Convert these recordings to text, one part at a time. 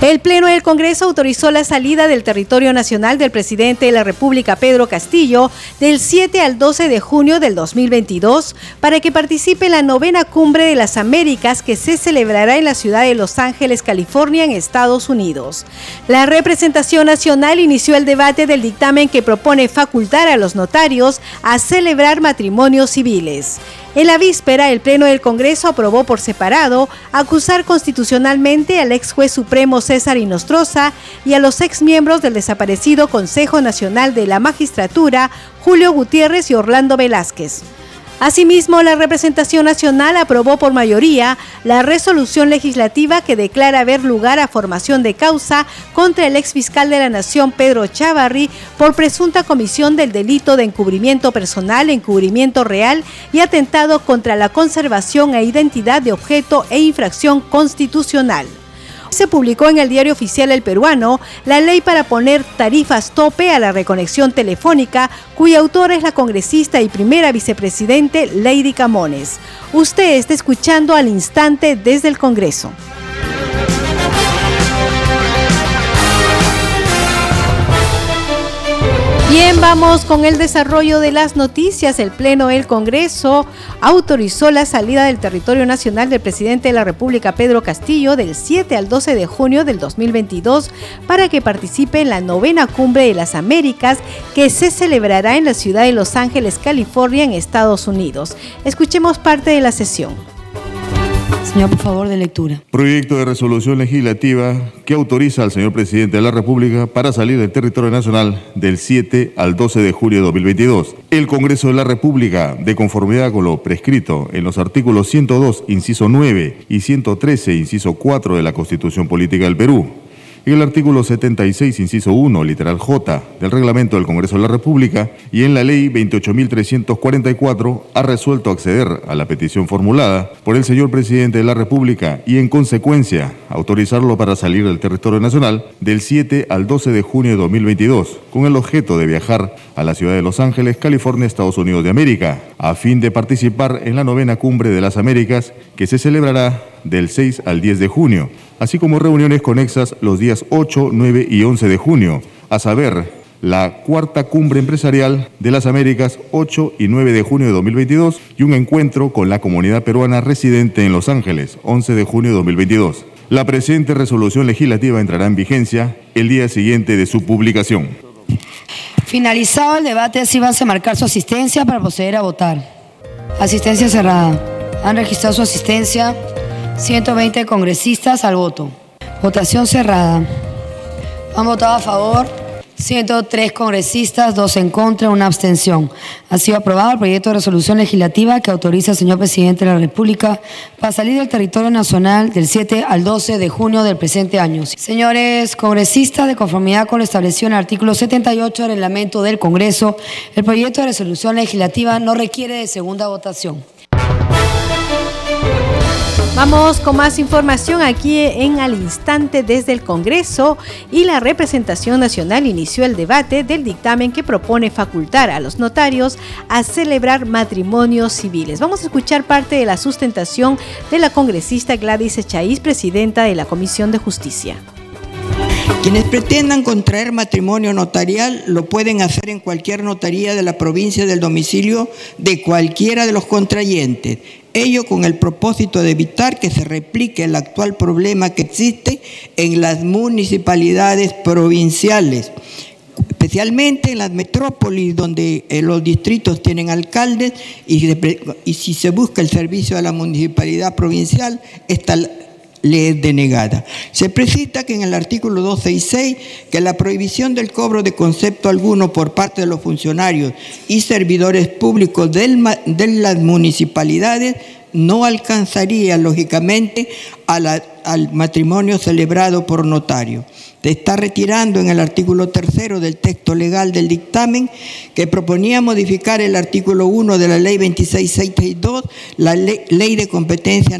El Pleno del Congreso autorizó la salida del territorio nacional del presidente de la República, Pedro Castillo, del 7 al 12 de junio del 2022 para que participe en la novena cumbre de las Américas que se celebrará en la ciudad de Los Ángeles, California, en Estados Unidos. La representación nacional inició el debate del dictamen que propone facultar a los notarios a celebrar matrimonios civiles. En la víspera, el Pleno del Congreso aprobó por separado acusar constitucionalmente al ex juez supremo César Inostroza y a los ex miembros del desaparecido Consejo Nacional de la Magistratura, Julio Gutiérrez y Orlando Velázquez. Asimismo, la representación nacional aprobó por mayoría la resolución legislativa que declara haber lugar a formación de causa contra el ex fiscal de la Nación, Pedro Chavarri, por presunta comisión del delito de encubrimiento personal, encubrimiento real y atentado contra la conservación e identidad de objeto e infracción constitucional se publicó en el diario oficial El Peruano la ley para poner tarifas tope a la reconexión telefónica, cuya autora es la congresista y primera vicepresidente Lady Camones. Usted está escuchando al instante desde el Congreso. Bien, vamos con el desarrollo de las noticias. El Pleno del Congreso autorizó la salida del territorio nacional del presidente de la República, Pedro Castillo, del 7 al 12 de junio del 2022 para que participe en la novena cumbre de las Américas que se celebrará en la ciudad de Los Ángeles, California, en Estados Unidos. Escuchemos parte de la sesión. Señor, por favor, de lectura. Proyecto de resolución legislativa que autoriza al señor presidente de la República para salir del territorio nacional del 7 al 12 de julio de 2022. El Congreso de la República, de conformidad con lo prescrito en los artículos 102, inciso 9 y 113, inciso 4 de la Constitución Política del Perú, en el artículo 76, inciso 1, literal J, del reglamento del Congreso de la República y en la ley 28.344 ha resuelto acceder a la petición formulada por el señor presidente de la República y en consecuencia autorizarlo para salir del territorio nacional del 7 al 12 de junio de 2022 con el objeto de viajar a la ciudad de Los Ángeles, California, Estados Unidos de América, a fin de participar en la novena cumbre de las Américas que se celebrará del 6 al 10 de junio, así como reuniones conexas los días 8, 9 y 11 de junio, a saber, la cuarta cumbre empresarial de las Américas 8 y 9 de junio de 2022 y un encuentro con la comunidad peruana residente en Los Ángeles 11 de junio de 2022. La presente resolución legislativa entrará en vigencia el día siguiente de su publicación. Finalizado el debate, así va a marcar su asistencia para proceder a votar. Asistencia cerrada. Han registrado su asistencia 120 congresistas al voto. Votación cerrada. Han votado a favor 103 congresistas, 2 en contra, una abstención. Ha sido aprobado el proyecto de resolución legislativa que autoriza al señor presidente de la República para salir del territorio nacional del 7 al 12 de junio del presente año. Señores congresistas, de conformidad con lo establecido en el artículo 78 del reglamento del Congreso, el proyecto de resolución legislativa no requiere de segunda votación. Vamos con más información aquí en al instante desde el Congreso y la representación nacional inició el debate del dictamen que propone facultar a los notarios a celebrar matrimonios civiles. Vamos a escuchar parte de la sustentación de la congresista Gladys Echaíz, presidenta de la Comisión de Justicia. Quienes pretendan contraer matrimonio notarial lo pueden hacer en cualquier notaría de la provincia del domicilio de cualquiera de los contrayentes Ello con el propósito de evitar que se replique el actual problema que existe en las municipalidades provinciales, especialmente en las metrópolis donde eh, los distritos tienen alcaldes y, si se busca el servicio de la municipalidad provincial, esta le es denegada. Se precisa que en el artículo 266 que la prohibición del cobro de concepto alguno por parte de los funcionarios y servidores públicos de las municipalidades no alcanzaría lógicamente al matrimonio celebrado por notario. Está retirando en el artículo tercero del texto legal del dictamen que proponía modificar el artículo 1 de la ley 2662, la ley, de competencia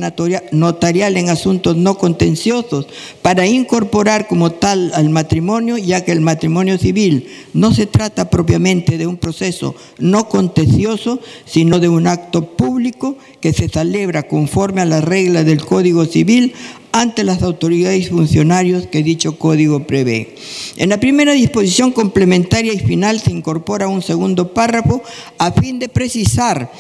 notarial en asuntos no contenciosos, para incorporar como tal al matrimonio, ya que el matrimonio civil no se trata propiamente de un proceso no contencioso, sino de un acto público que se celebra conforme a las reglas del Código Civil ante las autoridades y funcionarios que dicho código prevé. En la primera disposición complementaria y final se incorpora un segundo párrafo a fin de precisar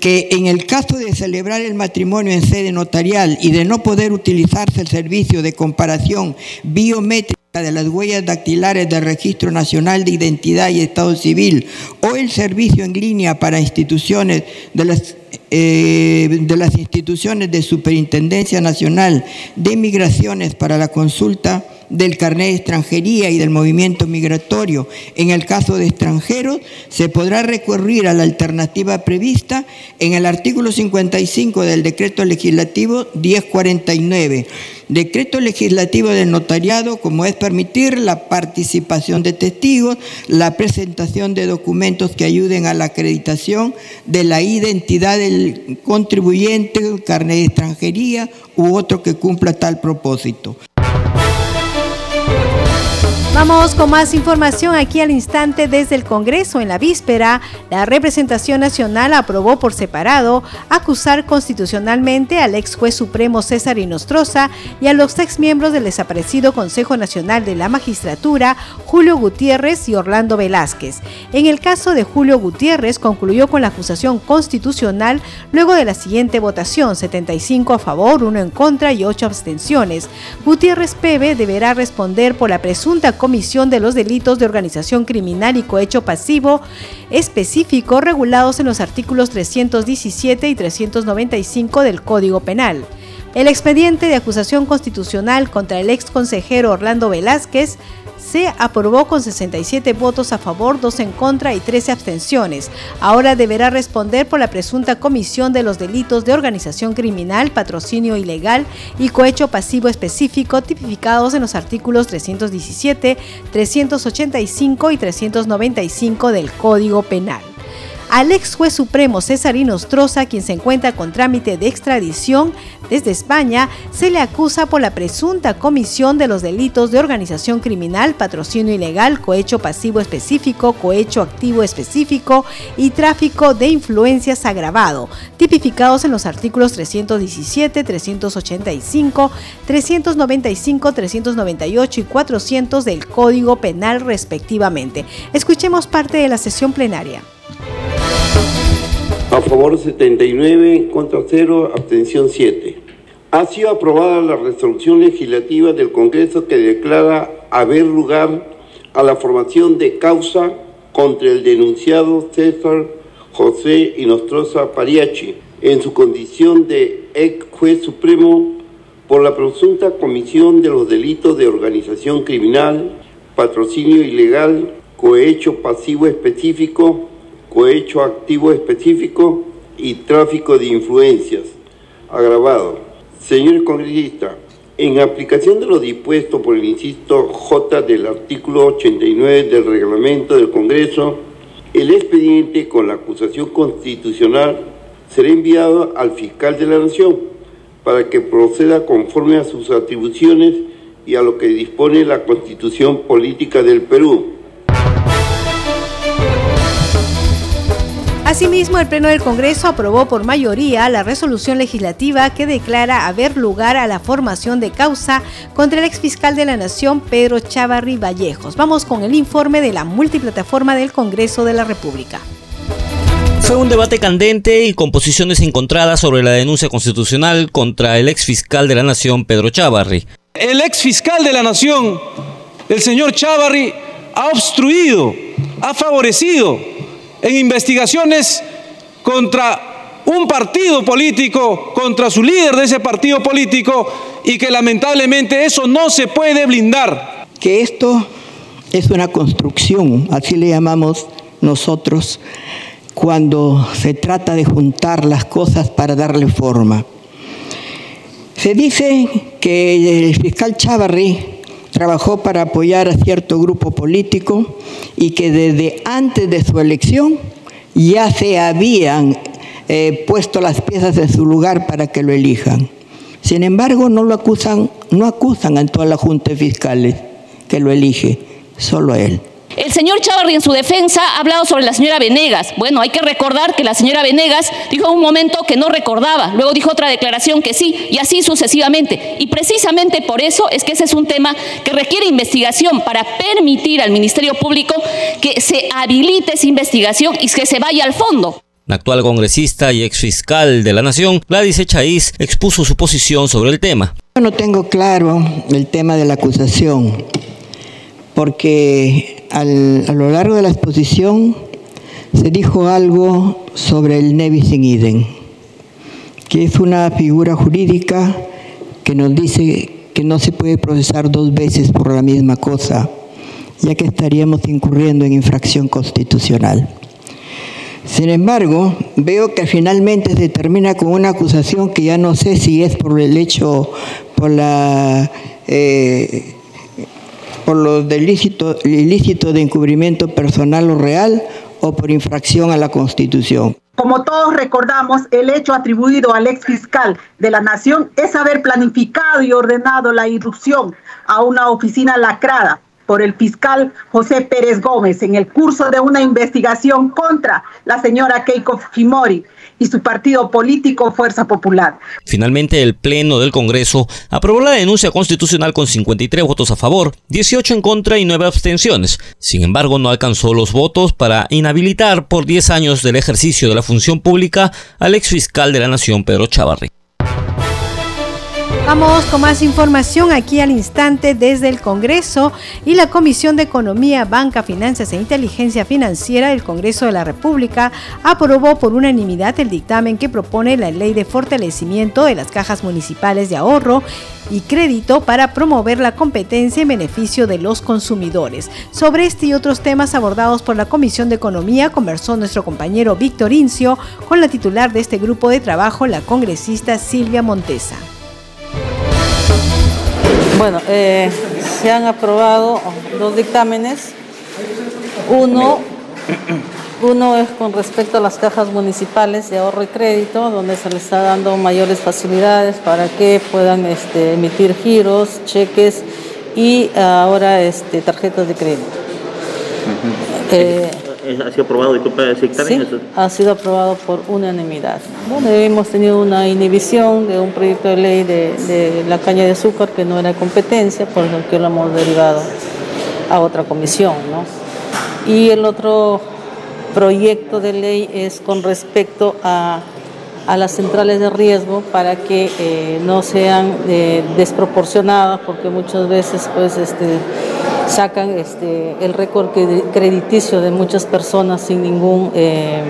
que en el caso de celebrar el matrimonio en sede notarial y de no poder utilizarse el servicio de comparación biométrica de las huellas dactilares del Registro Nacional de Identidad y Estado Civil o el servicio en línea para instituciones de las eh, de las instituciones de Superintendencia Nacional de Migraciones para la consulta del carnet de extranjería y del movimiento migratorio. En el caso de extranjeros, se podrá recurrir a la alternativa prevista en el artículo 55 del decreto legislativo 1049. Decreto legislativo del notariado, como es permitir la participación de testigos, la presentación de documentos que ayuden a la acreditación de la identidad del contribuyente, carnet de extranjería u otro que cumpla tal propósito. Vamos con más información aquí al instante desde el Congreso. En la víspera, la representación nacional aprobó por separado acusar constitucionalmente al ex juez supremo César Inostroza y a los ex miembros del desaparecido Consejo Nacional de la Magistratura, Julio Gutiérrez y Orlando Velázquez. En el caso de Julio Gutiérrez, concluyó con la acusación constitucional luego de la siguiente votación: 75 a favor, 1 en contra y 8 abstenciones. Gutiérrez Pebe deberá responder por la presunta comisión de los delitos de organización criminal y cohecho pasivo específico regulados en los artículos 317 y 395 del Código Penal. El expediente de acusación constitucional contra el ex consejero Orlando Velázquez se aprobó con 67 votos a favor, 2 en contra y 13 abstenciones. Ahora deberá responder por la presunta comisión de los delitos de organización criminal, patrocinio ilegal y cohecho pasivo específico tipificados en los artículos 317, 385 y 395 del Código Penal. Al ex juez supremo César Inostroza, quien se encuentra con trámite de extradición desde España, se le acusa por la presunta comisión de los delitos de organización criminal, patrocinio ilegal, cohecho pasivo específico, cohecho activo específico y tráfico de influencias agravado, tipificados en los artículos 317, 385, 395, 398 y 400 del Código Penal respectivamente. Escuchemos parte de la sesión plenaria. A favor 79, contra 0, abstención 7. Ha sido aprobada la resolución legislativa del Congreso que declara haber lugar a la formación de causa contra el denunciado César José Inostroza Pariachi en su condición de ex juez supremo por la presunta comisión de los delitos de organización criminal, patrocinio ilegal, cohecho pasivo específico, cohecho activo específico y tráfico de influencias agravado. Señor congresista, en aplicación de lo dispuesto por el inciso J del artículo 89 del reglamento del Congreso, el expediente con la acusación constitucional será enviado al fiscal de la Nación para que proceda conforme a sus atribuciones y a lo que dispone la Constitución Política del Perú Asimismo, el Pleno del Congreso aprobó por mayoría la resolución legislativa que declara haber lugar a la formación de causa contra el exfiscal de la Nación, Pedro Chavarri Vallejos. Vamos con el informe de la multiplataforma del Congreso de la República. Fue un debate candente y con posiciones encontradas sobre la denuncia constitucional contra el exfiscal de la Nación, Pedro Chavarri. El exfiscal de la Nación, el señor Chavarri, ha obstruido, ha favorecido en investigaciones contra un partido político, contra su líder de ese partido político y que lamentablemente eso no se puede blindar. Que esto es una construcción, así le llamamos nosotros, cuando se trata de juntar las cosas para darle forma. Se dice que el fiscal Chavarri trabajó para apoyar a cierto grupo político y que desde antes de su elección ya se habían eh, puesto las piezas en su lugar para que lo elijan. Sin embargo, no lo acusan, no acusan a toda la Junta Fiscales que lo elige, solo a él. El señor Chavarri en su defensa ha hablado sobre la señora Venegas. Bueno, hay que recordar que la señora Venegas dijo en un momento que no recordaba, luego dijo otra declaración que sí, y así sucesivamente. Y precisamente por eso es que ese es un tema que requiere investigación para permitir al Ministerio Público que se habilite esa investigación y que se vaya al fondo. La actual congresista y exfiscal de la Nación, Gladys Echaíz, expuso su posición sobre el tema. Yo no tengo claro el tema de la acusación porque a lo largo de la exposición se dijo algo sobre el Nevis in idem, que es una figura jurídica que nos dice que no se puede procesar dos veces por la misma cosa, ya que estaríamos incurriendo en infracción constitucional. Sin embargo, veo que finalmente se termina con una acusación que ya no sé si es por el hecho, por la eh, por los ilícitos ilícito de encubrimiento personal o real o por infracción a la Constitución. Como todos recordamos, el hecho atribuido al ex fiscal de la Nación es haber planificado y ordenado la irrupción a una oficina lacrada por el fiscal José Pérez Gómez en el curso de una investigación contra la señora Keiko Fujimori y su partido político Fuerza Popular. Finalmente, el Pleno del Congreso aprobó la denuncia constitucional con 53 votos a favor, 18 en contra y 9 abstenciones. Sin embargo, no alcanzó los votos para inhabilitar por 10 años del ejercicio de la función pública al ex fiscal de la Nación, Pedro Chavarri. Vamos con más información aquí al instante desde el Congreso y la Comisión de Economía, Banca, Finanzas e Inteligencia Financiera del Congreso de la República aprobó por unanimidad el dictamen que propone la ley de fortalecimiento de las cajas municipales de ahorro y crédito para promover la competencia en beneficio de los consumidores. Sobre este y otros temas abordados por la Comisión de Economía conversó nuestro compañero Víctor Incio con la titular de este grupo de trabajo, la congresista Silvia Montesa. Bueno, eh, se han aprobado dos dictámenes. Uno, uno es con respecto a las cajas municipales de ahorro y crédito, donde se les está dando mayores facilidades para que puedan este, emitir giros, cheques y ahora este, tarjetas de crédito. ¿Ha sido aprobado, Sí, ha sido aprobado por unanimidad. Bueno, hemos tenido una inhibición de un proyecto de ley de, la caña de azúcar que no era competencia, por lo que lo hemos derivado a otra comisión. ¿no? Y el otro proyecto de ley es con respecto a, las centrales de riesgo para que eh, no sean eh, desproporcionadas, porque muchas veces pues este sacan este, el récord crediticio de muchas personas sin ningún... Eh,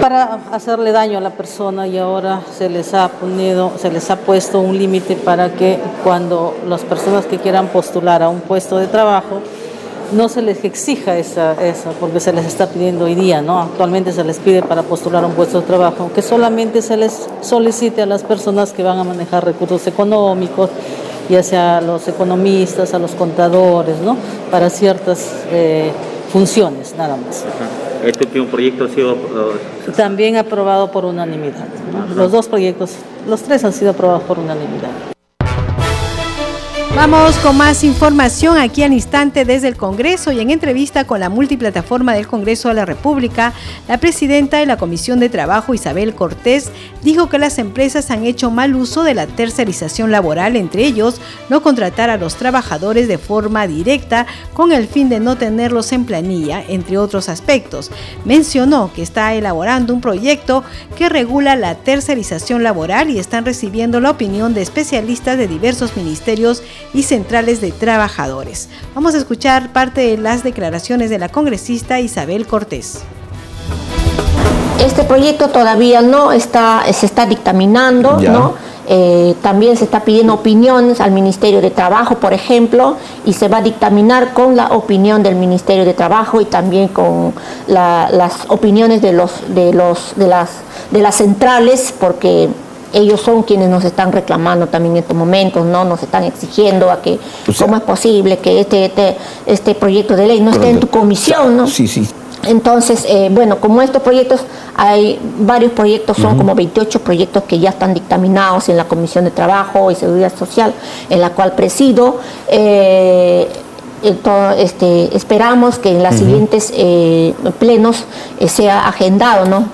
para hacerle daño a la persona y ahora se les ha ponido, se les ha puesto un límite para que cuando las personas que quieran postular a un puesto de trabajo no se les exija esa, esa, porque se les está pidiendo hoy día, ¿no? Actualmente se les pide para postular a un puesto de trabajo que solamente se les solicite a las personas que van a manejar recursos económicos, ya sea a los economistas, a los contadores, ¿no? Para ciertas eh, funciones, nada más. Este último proyecto ha sido... Uh, También aprobado por unanimidad. Los dos proyectos, los tres han sido aprobados por unanimidad. Vamos con más información aquí al instante desde el Congreso y en entrevista con la multiplataforma del Congreso de la República, la presidenta de la Comisión de Trabajo, Isabel Cortés, dijo que las empresas han hecho mal uso de la tercerización laboral, entre ellos no contratar a los trabajadores de forma directa con el fin de no tenerlos en planilla, entre otros aspectos. Mencionó que está elaborando un proyecto que regula la tercerización laboral y están recibiendo la opinión de especialistas de diversos ministerios y centrales de trabajadores. Vamos a escuchar parte de las declaraciones de la congresista Isabel Cortés. Este proyecto todavía no está, se está dictaminando, ¿no? Eh, también se está pidiendo opiniones al Ministerio de Trabajo, por ejemplo, y se va a dictaminar con la opinión del Ministerio de Trabajo y también con las opiniones de los de los de las de las centrales, porque ellos son quienes nos están reclamando también en estos momentos, ¿no? Nos están exigiendo a que, ¿cómo es posible que este, este, este proyecto de ley no esté en tu comisión, ¿no? Sí, sí. Entonces, eh, bueno, como estos proyectos, hay varios proyectos, son como 28 proyectos que ya están dictaminados en la Comisión de Trabajo y Seguridad Social, en la cual presido. Eh, este, esperamos que en los siguientes eh, plenos sea agendado, ¿no?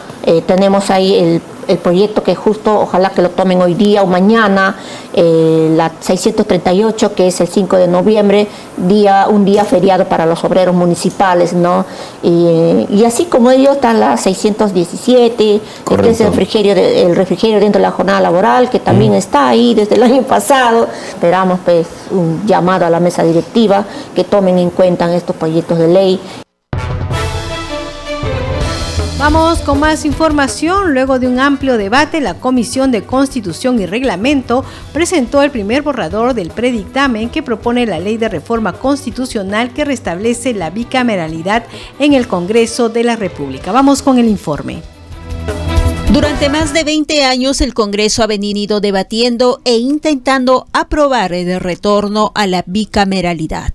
Tenemos ahí el el proyecto que justo ojalá que lo tomen hoy día o mañana, eh, la 638 que es el 5 de noviembre, día, un día feriado para los obreros municipales, ¿no? Y, así como ello está la 617, que es el refrigerio, el refrigerio dentro de la jornada laboral, que también está ahí desde el año pasado. Esperamos pues un llamado a la mesa directiva que tomen en cuenta estos proyectos de ley Vamos con más información. Luego de un amplio debate, la Comisión de Constitución y Reglamento presentó el primer borrador del predictamen que propone la ley de reforma constitucional que restablece la bicameralidad en el Congreso de la República. Vamos con el informe. Durante más de 20 años el Congreso ha venido debatiendo e intentando aprobar el retorno a la bicameralidad.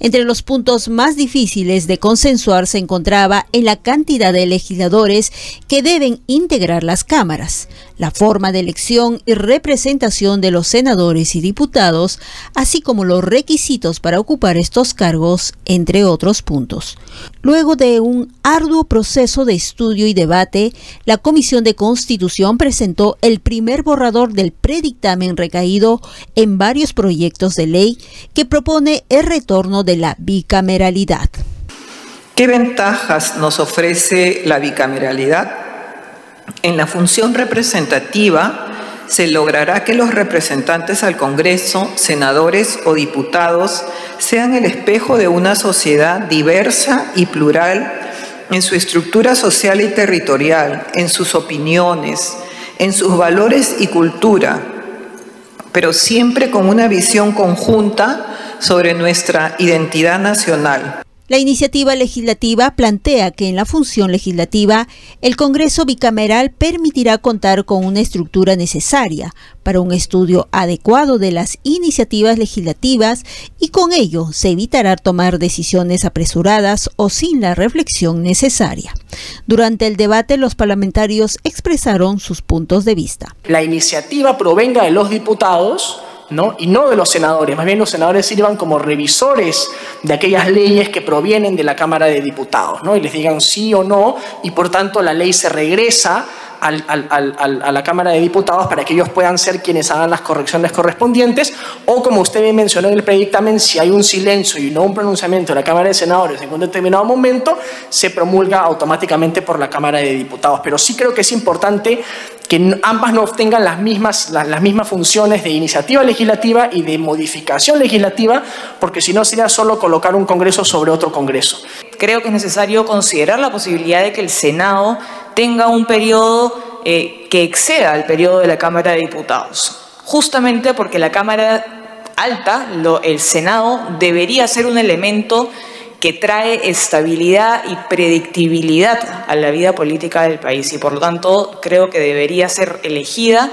Entre los puntos más difíciles de consensuar se encontraba en la cantidad de legisladores que deben integrar las cámaras, la forma de elección y representación de los senadores y diputados, así como los requisitos para ocupar estos cargos, entre otros puntos. Luego de un arduo proceso de estudio y debate, la Comisión de Constitución presentó el primer borrador del predictamen recaído en varios proyectos de ley que propone el retorno de la bicameralidad. ¿Qué ventajas nos ofrece la bicameralidad? En la función representativa se logrará que los representantes al Congreso, senadores o diputados sean el espejo de una sociedad diversa y plural en su estructura social y territorial, en sus opiniones, en sus valores y cultura, pero siempre con una visión conjunta sobre nuestra identidad nacional. La iniciativa legislativa plantea que en la función legislativa el Congreso bicameral permitirá contar con una estructura necesaria para un estudio adecuado de las iniciativas legislativas y con ello se evitará tomar decisiones apresuradas o sin la reflexión necesaria. Durante el debate los parlamentarios expresaron sus puntos de vista. La iniciativa provenga de los diputados y no de los senadores. Más bien los senadores sirvan como revisores de aquellas leyes que provienen de la Cámara de Diputados ¿no? y les digan sí o no y por tanto la ley se regresa a la Cámara de Diputados para que ellos puedan ser quienes hagan las correcciones correspondientes, o como usted me mencionó en el predictamen, si hay un silencio y no un pronunciamiento de la Cámara de Senadores en un determinado momento, se promulga automáticamente por la Cámara de Diputados. Pero sí creo que es importante que ambas no obtengan las mismas, las, mismas funciones de iniciativa legislativa y de modificación legislativa, porque si no sería solo colocar un Congreso sobre otro Congreso. Creo que es necesario considerar la posibilidad de que el Senado tenga un periodo eh, que exceda el periodo de la Cámara de Diputados, justamente porque la Cámara alta, el Senado, debería ser un elemento que trae estabilidad y predictibilidad a la vida política del país. Y por lo tanto creo que debería ser elegida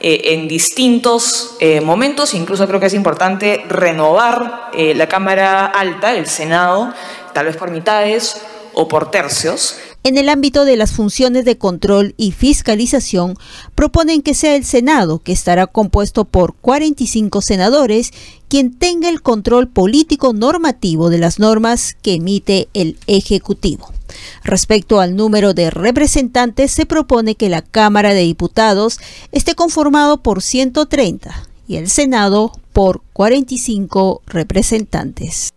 eh, en distintos eh, momentos, incluso creo que es importante renovar la Cámara Alta, el Senado, tal vez por mitades o por tercios, en el ámbito de las funciones de control y fiscalización, proponen que sea el Senado, que estará compuesto por 45 senadores, quien tenga el control político normativo de las normas que emite el Ejecutivo. Respecto al número de representantes, se propone que la Cámara de Diputados esté conformado por 130 y el Senado por 45 representantes.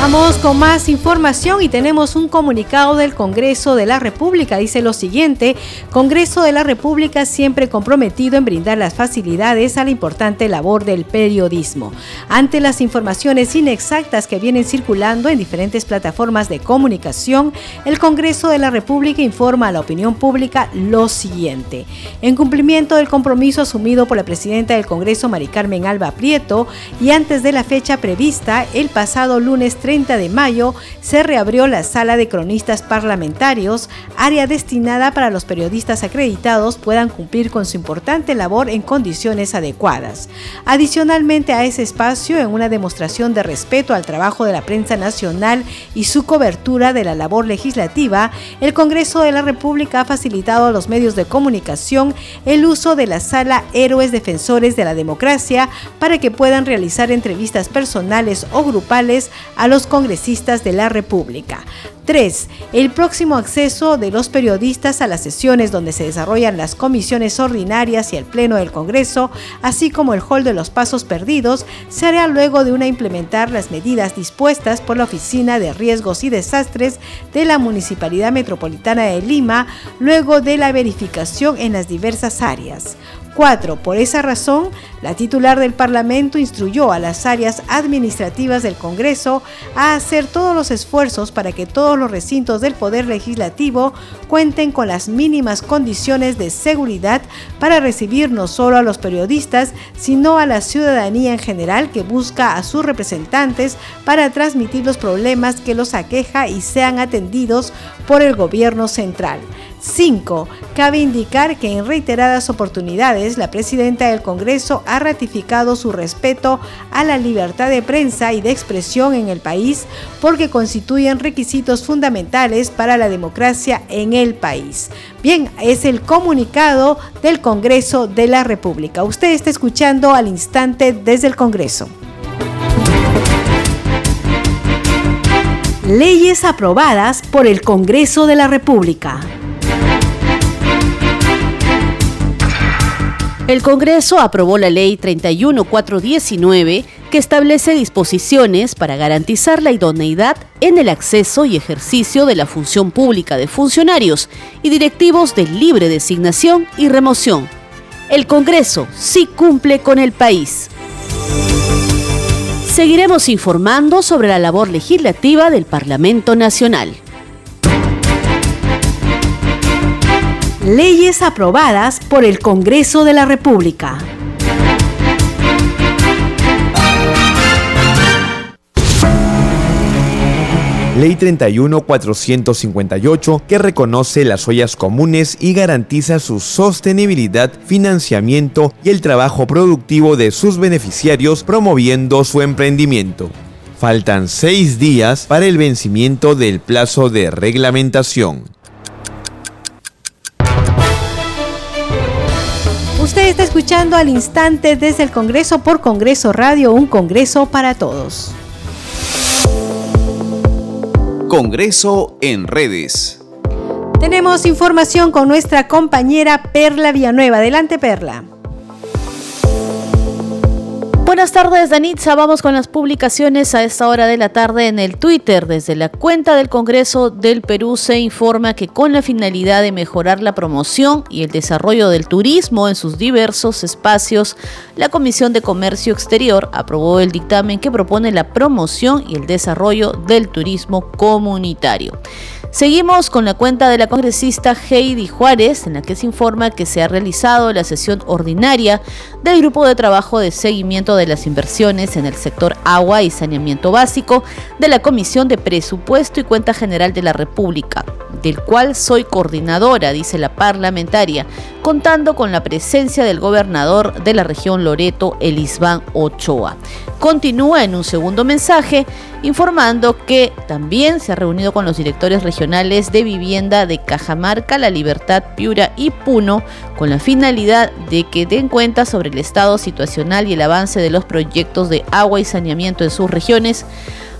Vamos con más información y tenemos un comunicado del Congreso de la República. Dice lo siguiente, Congreso de la República siempre comprometido en brindar las facilidades a la importante labor del periodismo. Ante las informaciones inexactas que vienen circulando en diferentes plataformas de comunicación, el Congreso de la República informa a la opinión pública lo siguiente. En cumplimiento del compromiso asumido por la presidenta del Congreso, Mari Carmen Alba Prieto, y antes de la fecha prevista, el pasado lunes 3 30 de mayo se reabrió la sala de cronistas parlamentarios, área destinada para los periodistas acreditados puedan cumplir con su importante labor en condiciones adecuadas. Adicionalmente a ese espacio, en una demostración de respeto al trabajo de la prensa nacional y su cobertura de la labor legislativa, el Congreso de la República ha facilitado a los medios de comunicación el uso de la sala Héroes Defensores de la Democracia para que puedan realizar entrevistas personales o grupales a los congresistas de la República. 3. El próximo acceso de los periodistas a las sesiones donde se desarrollan las comisiones ordinarias y el Pleno del Congreso, así como el hall de los pasos perdidos, se hará luego de una implementar las medidas dispuestas por la Oficina de Riesgos y Desastres de la Municipalidad Metropolitana de Lima, luego de la verificación en las diversas áreas. 4. Por esa razón, la titular del Parlamento instruyó a las áreas administrativas del Congreso a hacer todos los esfuerzos para que todos los recintos del Poder Legislativo cuenten con las mínimas condiciones de seguridad para recibir no solo a los periodistas, sino a la ciudadanía en general que busca a sus representantes para transmitir los problemas que los aqueja y sean atendidos por el gobierno central. 5. Cabe indicar que en reiteradas oportunidades la presidenta del Congreso ha ratificado su respeto a la libertad de prensa y de expresión en el país porque constituyen requisitos fundamentales para la democracia en el país. Bien, es el comunicado del Congreso de la República. Usted está escuchando al instante desde el Congreso. Leyes aprobadas por el Congreso de la República. El Congreso aprobó la Ley 31419 que establece disposiciones para garantizar la idoneidad en el acceso y ejercicio de la función pública de funcionarios y directivos de libre designación y remoción. El Congreso sí cumple con el país. Seguiremos informando sobre la labor legislativa del Parlamento Nacional. Leyes aprobadas por el Congreso de la República. Ley 31458 que reconoce las ollas comunes y garantiza su sostenibilidad, financiamiento y el trabajo productivo de sus beneficiarios promoviendo su emprendimiento. Faltan seis días para el vencimiento del plazo de reglamentación. Usted está escuchando al instante desde el Congreso por Congreso Radio, un Congreso para todos. Congreso en redes. Tenemos información con nuestra compañera Perla Villanueva. Adelante, Perla. Buenas tardes, Danitza. Vamos con las publicaciones a esta hora de la tarde en el Twitter. Desde la cuenta del Congreso del Perú se informa que con la finalidad de mejorar la promoción y el desarrollo del turismo en sus diversos espacios, la Comisión de Comercio Exterior aprobó el dictamen que propone la promoción y el desarrollo del turismo comunitario. Seguimos con la cuenta de la congresista Heidi Juárez, en la que se informa que se ha realizado la sesión ordinaria del Grupo de Trabajo de Seguimiento de las Inversiones en el sector agua y saneamiento básico de la Comisión de Presupuesto y Cuenta General de la República, del cual soy coordinadora, dice la parlamentaria, contando con la presencia del gobernador de la región Loreto, Elisbán Ochoa. Continúa en un segundo mensaje informando que también se ha reunido con los directores regionales de vivienda de Cajamarca, La Libertad, Piura y Puno con la finalidad de que den cuenta sobre el estado situacional y el avance de los proyectos de agua y saneamiento en sus regiones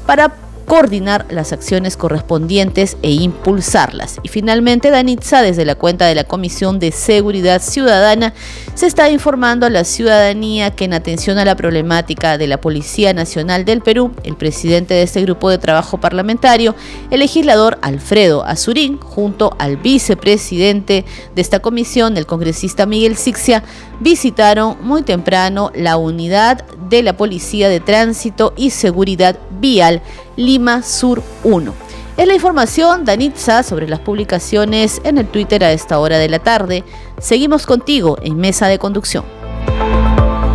para coordinar las acciones correspondientes e impulsarlas. Y finalmente, Danitza, desde la cuenta de la Comisión de Seguridad Ciudadana, se está informando a la ciudadanía que en atención a la problemática de la Policía Nacional del Perú, el presidente de este grupo de trabajo parlamentario, el legislador Alfredo Azurín, junto al vicepresidente de esta comisión, el congresista Miguel Sixia, visitaron muy temprano la unidad de la Policía de Tránsito y Seguridad Vial Lima Sur 1. Es la información, Danitza, sobre las publicaciones en el Twitter a esta hora de la tarde. Seguimos contigo en Mesa de Conducción.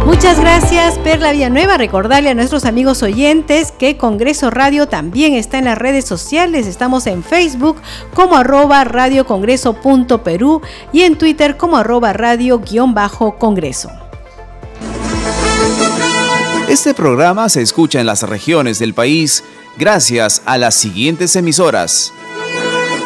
Muchas gracias, Perla Villanueva. Recordarle a nuestros amigos oyentes que Congreso Radio también está en las redes sociales. Estamos en Facebook como arroba radiocongreso.perú y en Twitter como arroba radio-congreso. Este programa se escucha en las regiones del país gracias a las siguientes emisoras.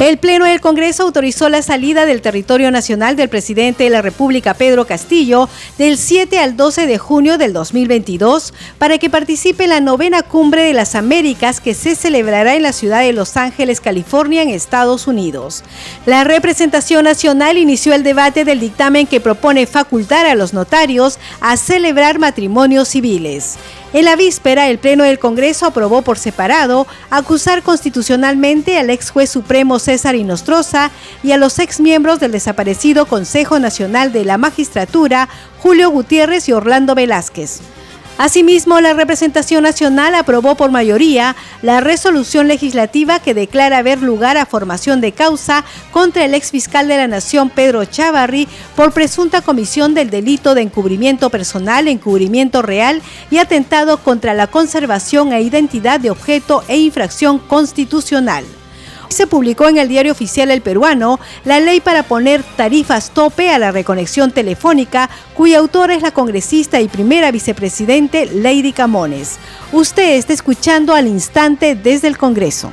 El Pleno del Congreso autorizó la salida del territorio nacional del presidente de la República, Pedro Castillo, del 7 al 12 de junio del 2022 para que participe en la novena cumbre de las Américas que se celebrará en la ciudad de Los Ángeles, California, en Estados Unidos. La representación nacional inició el debate del dictamen que propone facultar a los notarios a celebrar matrimonios civiles. En la víspera, el Pleno del Congreso aprobó por separado acusar constitucionalmente al ex juez supremo César Inostroza y a los ex miembros del desaparecido Consejo Nacional de la Magistratura, Julio Gutiérrez y Orlando Velázquez. Asimismo, la representación nacional aprobó por mayoría la resolución legislativa que declara haber lugar a formación de causa contra el ex fiscal de la Nación, Pedro Chavarri, por presunta comisión del delito de encubrimiento personal, encubrimiento real y atentado contra la conservación e identidad de objeto e infracción constitucional se publicó en el diario oficial El Peruano la ley para poner tarifas tope a la reconexión telefónica, cuya autora es la congresista y primera vicepresidente Lady Camones. Usted está escuchando al instante desde el Congreso.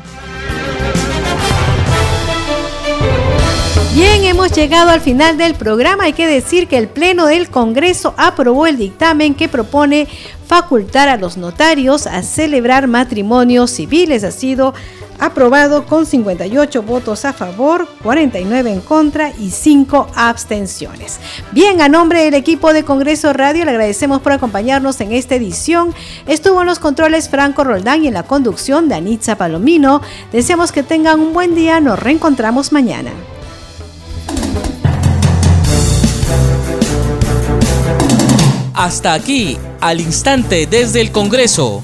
Bien, hemos llegado al final del programa. Hay que decir que el Pleno del Congreso aprobó el dictamen que propone facultar a los notarios a celebrar matrimonios civiles. Ha sido aprobado con 58 votos a favor, 49 en contra y 5 abstenciones. Bien, a nombre del equipo de Congreso Radio le agradecemos por acompañarnos en esta edición. Estuvo en los controles Franco Roldán y en la conducción de Anitza Palomino. Deseamos que tengan un buen día, nos reencontramos mañana. Hasta aquí, al instante desde el Congreso